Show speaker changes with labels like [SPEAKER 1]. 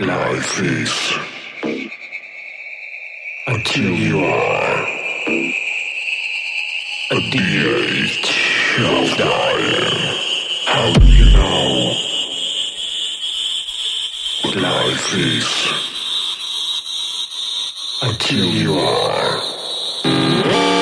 [SPEAKER 1] life is until you are a DH of dying. How do you know what life is until you are?